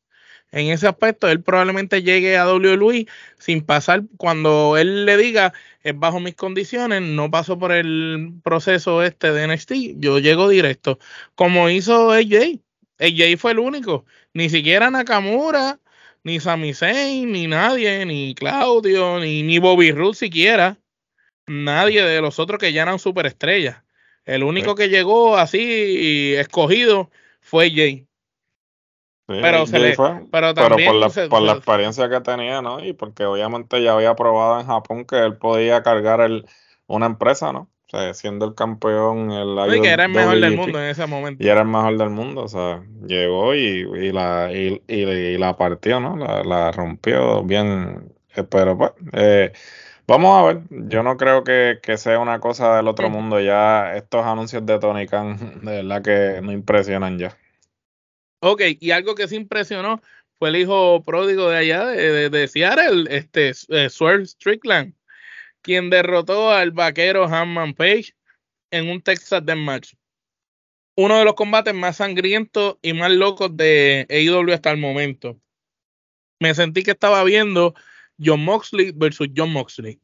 S2: En ese aspecto, él probablemente llegue a WWE sin pasar, cuando él le diga, es bajo mis condiciones, no paso por el proceso este de NXT, yo llego directo, como hizo AJ. AJ fue el único, ni siquiera Nakamura, ni Sami Zayn, ni nadie, ni Claudio, ni, ni Bobby Roode siquiera, nadie de los otros que ya eran superestrellas. El único que llegó así escogido fue Jay
S3: pero, se le, pero, también por, la, por la experiencia que tenía, ¿no? Y porque obviamente ya había probado en Japón que él podía cargar el, una empresa, ¿no? O sea, siendo el campeón, el
S2: y que era el mejor del mundo en ese momento.
S3: Y era el mejor del mundo, o sea, llegó y, y la, y, y, la partió, ¿no? La, la rompió bien. Eh, pero pues, eh, vamos a ver. Yo no creo que, que, sea una cosa del otro mundo. Ya estos anuncios de Tony Khan, de verdad que no impresionan ya.
S2: Ok, y algo que se impresionó fue el hijo pródigo de allá, de, de, Seattle, este, eh, Swerve Strickland, quien derrotó al vaquero Hanman Page en un Texas Match. Uno de los combates más sangrientos y más locos de AEW hasta el momento. Me sentí que estaba viendo John Moxley versus John Moxley.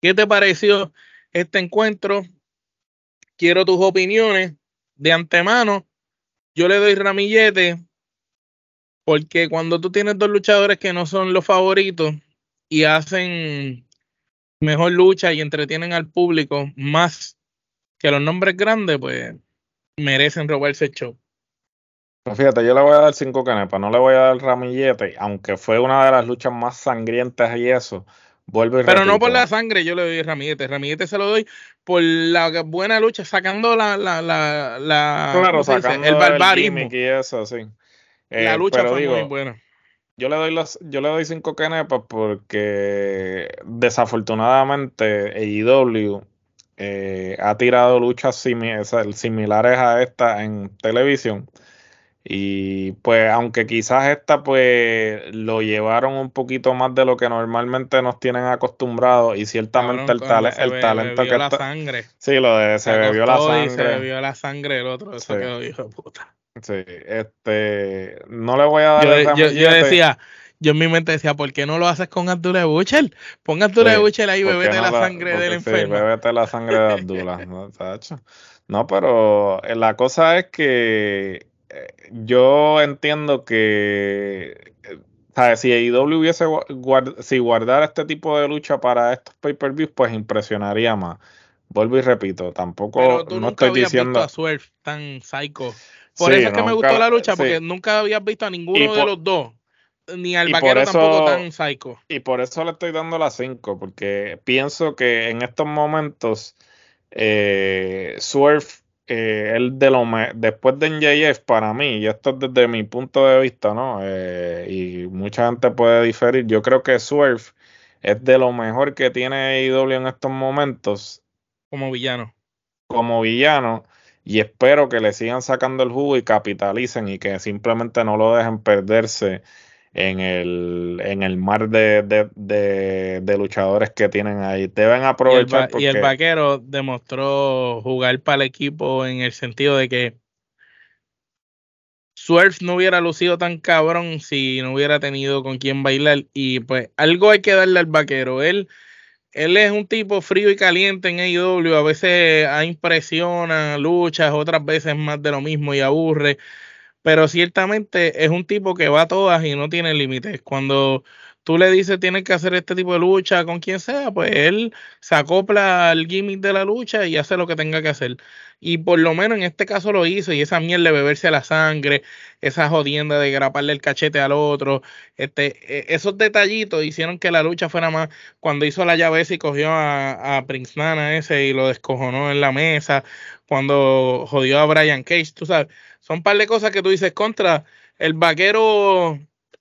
S2: ¿Qué te pareció este encuentro? Quiero tus opiniones de antemano yo le doy ramillete porque cuando tú tienes dos luchadores que no son los favoritos y hacen mejor lucha y entretienen al público más que los nombres grandes, pues merecen robarse el show.
S3: Pues fíjate, yo le voy a dar cinco canepas, no le voy a dar ramillete, aunque fue una de las luchas más sangrientas y eso.
S2: Pero no por la sangre, yo le doy Ramillete. Ramillete se lo doy por la buena lucha, sacando la, la, la, la
S3: el barbarismo. y eso, sí.
S2: la eh, lucha fue muy buena.
S3: Yo le doy los, yo le doy cinco canepas porque desafortunadamente AEW eh, ha tirado luchas similares a esta en televisión y pues aunque quizás esta pues lo llevaron un poquito más de lo que normalmente nos tienen acostumbrados y ciertamente el, el talento que
S2: la sangre.
S3: Sí, lo de se, bebió la sangre. se
S2: bebió la sangre el otro, eso quedó hijo de puta.
S3: Sí, este, no le voy a
S2: dar yo, yo, decía, yo en mi mente decía, ¿por qué no lo haces con Abdullah Buchel? Pon Abdullah Buchel ahí, bebete la, sangre del enfermo.
S3: Sí, bebete la sangre de Abdullah, ¿no? no, pero eh, la cosa es que yo entiendo que si AEW hubiese si guardara este tipo de lucha para estos pay-per-views, pues impresionaría más. Vuelvo y repito, tampoco no estoy diciendo
S2: a Swerve tan psycho. Por eso es que me gustó la lucha, porque nunca habías visto a ninguno de los dos. Ni al vaquero tampoco tan psycho.
S3: Y por eso le estoy dando la 5, porque pienso que en estos momentos eh, Swerve eh, él de lo después de NJF para mí, y esto es desde mi punto de vista, ¿no? Eh, y mucha gente puede diferir, yo creo que Swerve es de lo mejor que tiene AEW en estos momentos.
S2: Como villano.
S3: Como villano. Y espero que le sigan sacando el jugo y capitalicen y que simplemente no lo dejen perderse en el, en el mar de, de, luchadores que tienen ahí. Deben aprovechar.
S2: Y el, vaquero demostró jugar para el equipo en el sentido de que Swerve no hubiera lucido tan cabrón si no hubiera tenido con quién bailar. Y pues algo hay que darle al vaquero. Él, él es un tipo frío y caliente en AEW. A veces impresiona, luchas, otras veces más de lo mismo y aburre pero ciertamente es un tipo que va a todas y no tiene límites. Cuando tú le dices tienes que hacer este tipo de lucha con quien sea, pues él se acopla al gimmick de la lucha y hace lo que tenga que hacer. Y por lo menos en este caso lo hizo y esa mierda de beberse la sangre, esa jodienda de graparle el cachete al otro, este, e, esos detallitos hicieron que la lucha fuera más, cuando hizo la llave y cogió a, a Prince Nana ese y lo descojonó en la mesa, cuando jodió a Brian Cage, tú sabes, son un par de cosas que tú dices contra el vaquero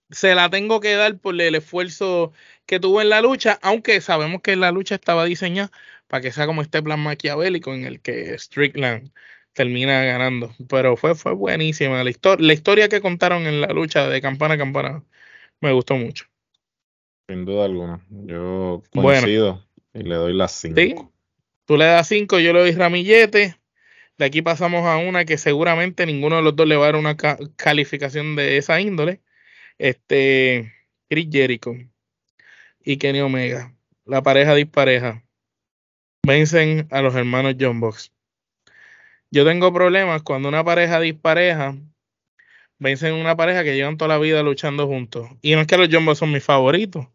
S2: se la tengo que dar por el esfuerzo que tuvo en la lucha, aunque sabemos que la lucha estaba diseñada para que sea como este plan maquiavélico en el que Strickland termina ganando. Pero fue, fue buenísima la, historia la historia que contaron en la lucha de campana a campana. Me gustó mucho.
S3: Sin duda alguna. Yo coincido y le doy las 5.
S2: Tú le das 5, yo le doy ramillete. De aquí pasamos a una que seguramente ninguno de los dos le va a dar una calificación de esa índole este, Chris Jericho y Kenny Omega, la pareja dispareja, vencen a los hermanos John Box. Yo tengo problemas cuando una pareja dispareja vencen una pareja que llevan toda la vida luchando juntos. Y no es que los John Box son mis favoritos,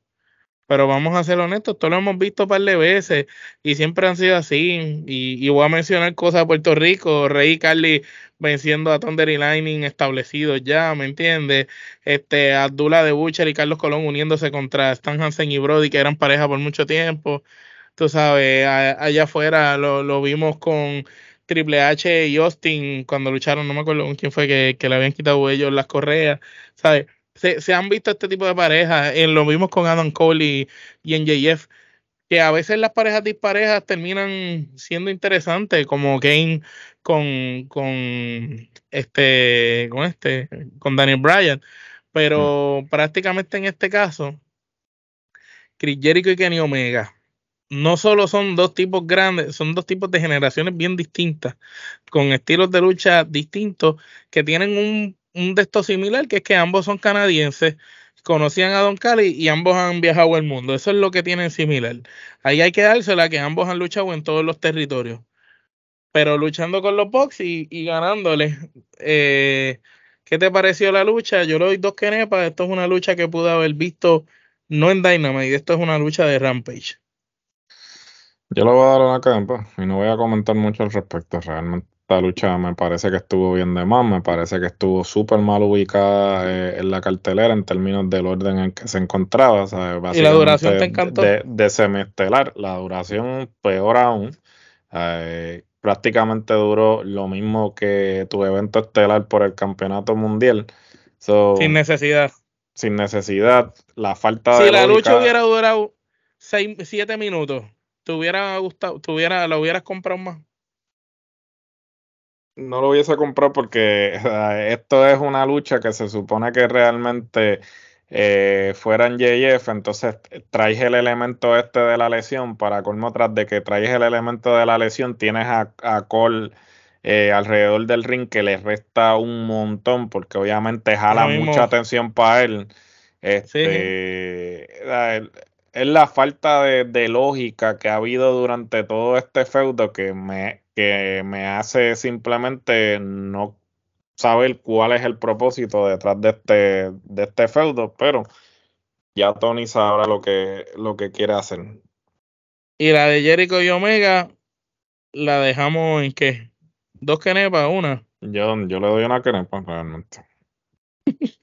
S2: pero vamos a ser honestos, todos lo hemos visto un par de veces y siempre han sido así. Y, voy a mencionar cosas de Puerto Rico, Rey y Carly venciendo a Thunder y Lightning establecidos ya, ¿me entiendes? Este, Abdullah de Butcher y Carlos Colón uniéndose contra Stan Hansen y Brody, que eran pareja por mucho tiempo. Tú sabes, allá afuera lo, vimos con Triple H y Austin cuando lucharon, no me acuerdo con quién fue que, que le habían quitado ellos las correas, ¿sabes? Se, han visto este tipo de parejas, en lo vimos con Adam Cole y, en JF, que a veces las parejas disparejas terminan siendo interesantes, como Kane con, con este, con este, con Daniel Bryan. Pero prácticamente en este caso, Chris Jericho y Kenny Omega no solo son dos tipos grandes, son dos tipos de generaciones bien distintas, con estilos de lucha distintos, que tienen un un de estos similar, que es que ambos son canadienses, conocían a Don Cali y ambos han viajado el mundo. Eso es lo que tienen similar. Ahí hay que dársela que ambos han luchado en todos los territorios. Pero luchando con los box y, y ganándole. Eh, ¿Qué te pareció la lucha? Yo le doy dos quenepas. Esto es una lucha que pude haber visto no en Dynamite. Esto es una lucha de Rampage.
S3: Yo le voy a dar una quenepa y no voy a comentar mucho al respecto realmente esta lucha me parece que estuvo bien de más, me parece que estuvo súper mal ubicada eh, en la cartelera en términos del orden en que se encontraba.
S2: ¿Y la duración te encantó?
S3: De, semestelar, la duración peor aún. Eh, prácticamente duró lo mismo que tu evento estelar por el campeonato mundial.
S2: sin necesidad.
S3: Sin necesidad, la falta de.
S2: Si la lucha hubiera durado 7 minutos, ¿te hubiera gustado, te hubiera, la hubieras comprado más?
S3: No lo hubiese comprado porque esto es una lucha que se supone que realmente eh, fuera en JF, entonces traes el elemento este de la lesión para colmo tras de que traes el elemento de la lesión, tienes a, a Cole eh, alrededor del ring que le resta un montón porque obviamente jala mucha atención para él. Este, es la falta de, de, lógica que ha habido durante todo este feudo que me, que me hace simplemente no saber cuál es el propósito detrás de este, de este feudo, pero ya Tony sabrá lo que, lo que quiere hacer.
S2: Y la de Jericho y Omega, la dejamos en qué? ¿Dos kenepas? ¿Una?
S3: Yo, yo le doy una kenepa realmente.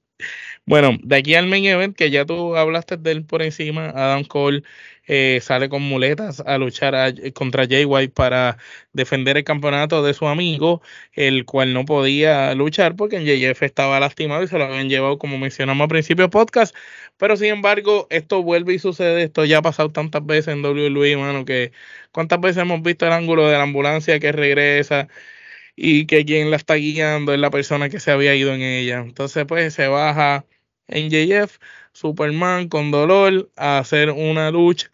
S2: Bueno, de aquí al main event, que ya tú hablaste de él por encima, Adam Cole eh, sale con muletas a luchar contra Jay White para defender el campeonato de su amigo, el cual no podía luchar porque en JF estaba lastimado y se lo habían llevado, como mencionamos al principio del podcast. Pero sin embargo, esto vuelve y sucede. Esto ya ha pasado tantas veces en WWE, mano, que cuántas veces hemos visto el ángulo de la ambulancia que regresa y que quien la está guiando es la persona que se había ido en ella. Entonces, pues se baja en JF, Superman con dolor a hacer una lucha,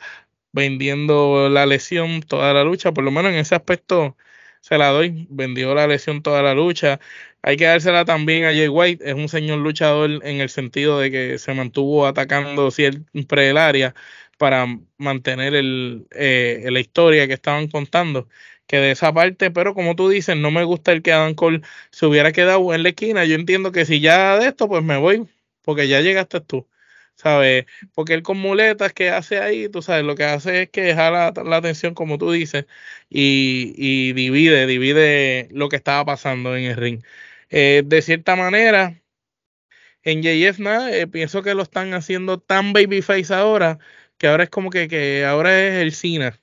S2: vendiendo la lesión toda la lucha, por lo menos en ese aspecto se la doy, vendió la lesión toda la lucha. Hay que dársela también a Jay White, es un señor luchador en el sentido de que se mantuvo atacando siempre el área para mantener el, eh, la historia que estaban contando que de esa parte, pero como tú dices, no me gusta el que Adam Cole se hubiera quedado en la esquina. Yo entiendo que si ya de esto, pues me voy, porque ya llegaste tú. ¿sabes? Porque él con muletas que hace ahí, tú sabes, lo que hace es que deja la, atención, como tú dices, y, divide, divide lo que estaba pasando en el ring. Eh, de cierta manera, en JF eh, pienso que lo están haciendo tan babyface ahora, que ahora es como que, que ahora es el Cena.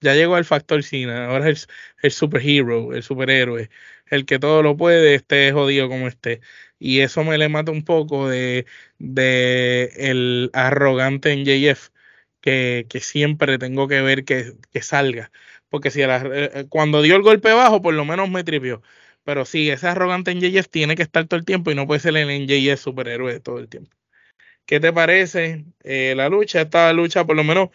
S2: Ya llegó al factor Cena, ahora es el, el superhero, el superhéroe, el que todo lo puede, esté jodido como esté y eso me le mata un poco de, el arrogante en JF que, que siempre tengo que ver que, que salga. Porque si eh, cuando dio el golpe bajo, por lo menos me tripió. Pero sí, ese arrogante en JF tiene que estar todo el tiempo y no puede ser el JF superhéroe todo el tiempo. ¿Qué te parece eh, la lucha? Esta lucha, por lo menos,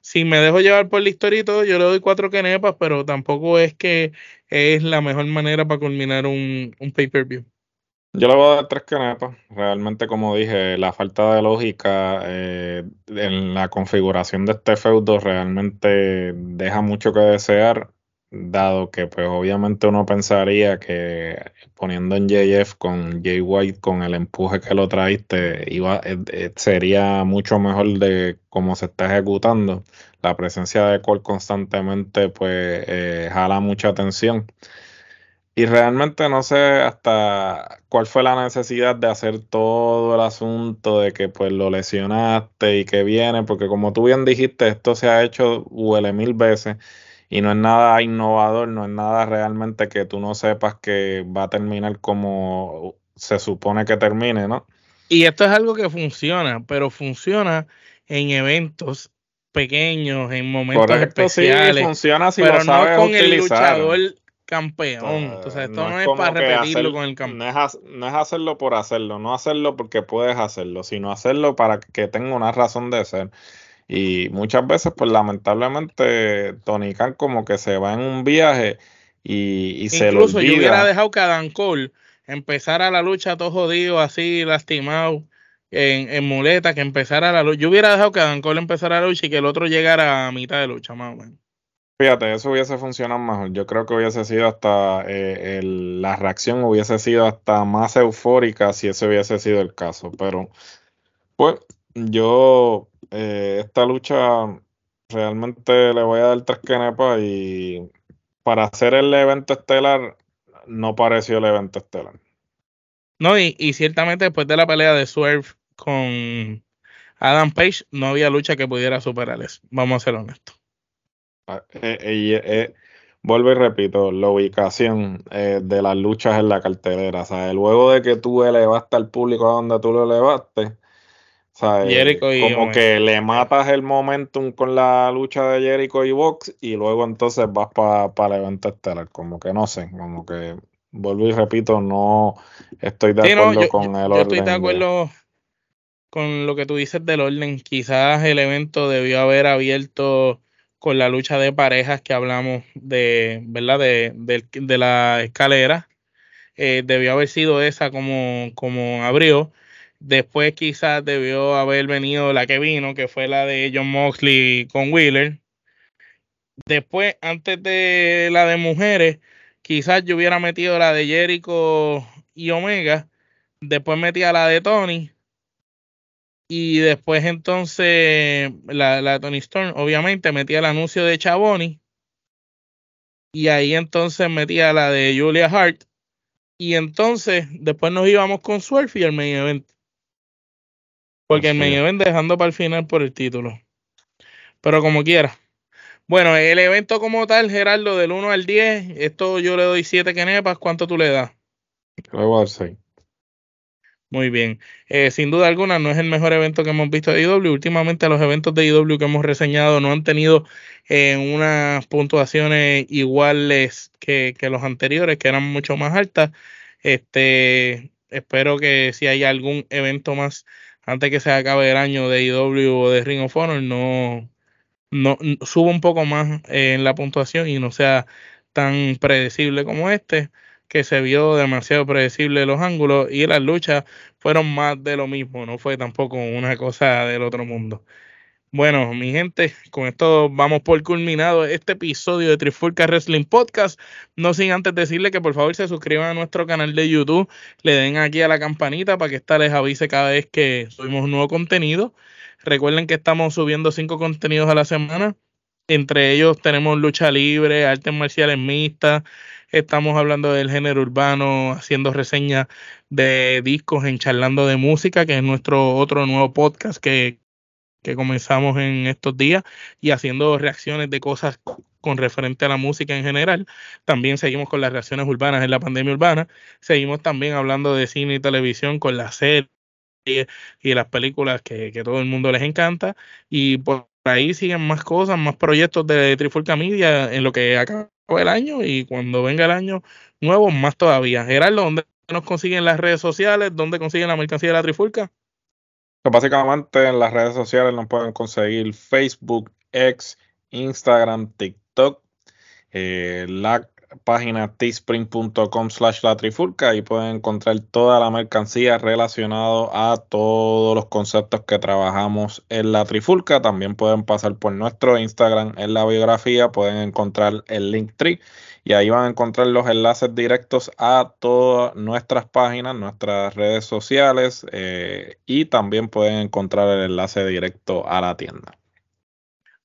S2: si me dejo llevar por la historia y todo, yo le doy cuatro kenepas, pero tampoco es que es la mejor manera para culminar un, un pay-per-view.
S3: Yo le voy a dar tres canepas. Realmente, como dije, la falta de lógica eh, en la configuración de este feudo realmente deja mucho que desear, dado que pues obviamente uno pensaría que poniendo en JF con Jay White con el empuje que lo traiste iba, eh, eh, sería mucho mejor de cómo se está ejecutando. La presencia de Cole constantemente pues jala mucha atención. Y realmente no sé hasta cuál fue la necesidad de hacer todo el asunto de que pues lo lesionaste y que viene, porque como tú bien dijiste, esto se ha hecho huele mil veces y no es nada innovador, no es nada realmente que tú no sepas que va a terminar como se supone que termine, ¿no?
S2: Y esto es algo que funciona, pero funciona en eventos pequeños, en momentos especiales.
S3: Sí, funciona si lo sabes no con el luchador
S2: campeón. Entonces, esto no, es, para repetirlo con el campeón.
S3: No es, hacerlo por hacerlo, no hacerlo porque puedes hacerlo, sino hacerlo para que tenga una razón de ser. Y muchas veces, pues lamentablemente, Tony Khan como que se va en un viaje y, se lo olvida.
S2: yo hubiera dejado que Adam Cole empezara la lucha todo jodido, así, lastimado, en, en muleta, que empezara la lucha. Yo hubiera dejado que Adam Cole empezara la lucha y que el otro llegara a mitad de lucha, más o menos.
S3: Fíjate, eso hubiese funcionado mejor. Yo creo que hubiese sido hasta eh, la reacción hubiese sido hasta más eufórica si ese hubiese sido el caso. Pero, pues, yo eh, esta lucha realmente le voy a dar tres canepas y para hacer el evento estelar no pareció el evento estelar.
S2: No, y, y ciertamente después de la pelea de Swerve con Adam Page, no había lucha que pudiera superar eso. Vamos a ser honestos.
S3: Ah, eh, eh, eh, vuelvo y repito, la ubicación de las luchas en la cartelera. O sea, luego de que tú elevaste al público a donde tú lo elevaste, como que le matas el momentum con la lucha de Jericho y Box y luego entonces vas para el evento estelar. Como que no sé, como que vuelvo y repito, no estoy de acuerdo con el orden. Yo
S2: estoy de acuerdo con lo que tú dices del orden. Quizás el evento debió haber abierto con la lucha de parejas que hablamos de, ¿verdad? De, de, la escalera. Eh, debió haber sido esa como, como abrió. Después quizás debió haber venido la que vino, que fue la de John Moxley con Wheeler. Después, antes de la de mujeres, quizás yo hubiera metido la de Jericho y Omega. Después metía la de Tony. Y después entonces la, la Tony Storm obviamente metía el anuncio de Chaboni. Y ahí entonces metía la de Julia Hart. Y entonces después nos íbamos con Swerve y el main event. Porque el main event dejando para el final por el título. Pero como quiera. Bueno, el evento como tal, Gerardo, del 1 al 10, esto yo le doy 7 kenepas. ¿Cuánto tú le das?
S3: Le voy a dar 6.
S2: Muy bien. Eh, sin duda alguna, no es el mejor evento que hemos visto de IW. Últimamente, los eventos de IW que hemos reseñado no han tenido eh, unas puntuaciones iguales que, los anteriores, que eran mucho más altas. Este, espero que si hay algún evento más antes que se acabe el año de IW o de Ring of Honor, no, no suba un poco más en la puntuación y no sea tan predecible como este que se vio demasiado predecible los ángulos y las luchas fueron más de lo mismo, no fue tampoco una cosa del otro mundo. Bueno, mi gente, con esto vamos por culminado este episodio de Trifulca Wrestling Podcast. No sin antes decirle que por favor se suscriban a nuestro canal de YouTube, le den aquí a la campanita para que esta les avise cada vez que subimos nuevo contenido. Recuerden que estamos subiendo cinco contenidos a la semana. Entre ellos tenemos lucha libre, artes marciales mixtas, estamos hablando del género urbano, haciendo reseñas de discos en Charlando de Música, que es nuestro otro nuevo podcast que, que comenzamos en estos días y haciendo reacciones de cosas con referente a la música en general. También seguimos con las reacciones urbanas en la pandemia urbana. Seguimos también hablando de cine y televisión con las series y las películas que, que todo el mundo les encanta. Y por ahí siguen más cosas, más proyectos de Trifulca Media en lo que acaba el año y cuando venga el año nuevo, más todavía. Gerardo, ¿dónde nos consiguen las redes sociales? ¿Dónde consiguen la mercancía de la Trifulca?
S3: Pues básicamente en las redes sociales nos pueden conseguir Facebook, X, Instagram, TikTok, eh, la página teespring.com slash la trifulca y pueden encontrar toda la mercancía relacionada a todos los conceptos que trabajamos en la trifulca. También pueden pasar por nuestro Instagram en la biografía, pueden encontrar el link tree y ahí van a encontrar los enlaces directos a todas nuestras páginas, nuestras redes sociales eh, y también pueden encontrar el enlace directo a la tienda.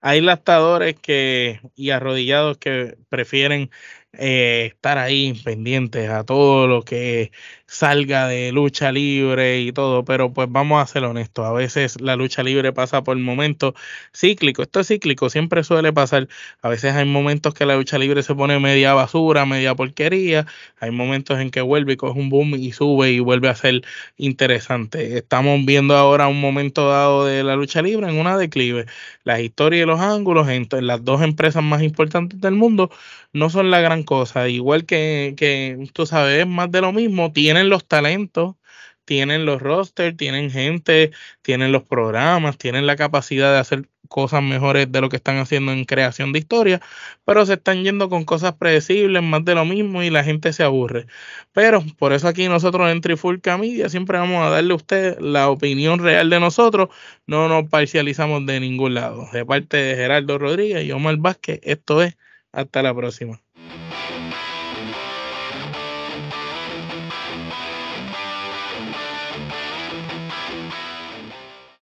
S2: Hay lastadores que y arrodillados que prefieren eh, estar ahí pendientes a todo lo que salga de lucha libre y todo, pero pues vamos a ser honestos, a veces la lucha libre pasa por momentos cíclicos, esto es cíclico, siempre suele pasar, a veces hay momentos que la lucha libre se pone media basura, media porquería, hay momentos en que vuelve y coge un boom y sube y vuelve a ser interesante. Estamos viendo ahora un momento dado de la lucha libre en una declive, las historias y los ángulos en las dos empresas más importantes del mundo no son la gran cosa. Igual que, que tú sabes, más de lo mismo, tienen los talentos, tienen los rosters, tienen gente, tienen los programas, tienen la capacidad de hacer cosas mejores de lo que están haciendo en creación de historia, pero se están yendo con cosas predecibles, más de lo mismo y la gente se aburre. Pero por eso aquí nosotros en Trifulca Media siempre vamos a darle a usted la opinión real de nosotros, no nos parcializamos de ningún lado. De parte de Gerardo Rodríguez y Omar Vázquez, esto es hasta la próxima.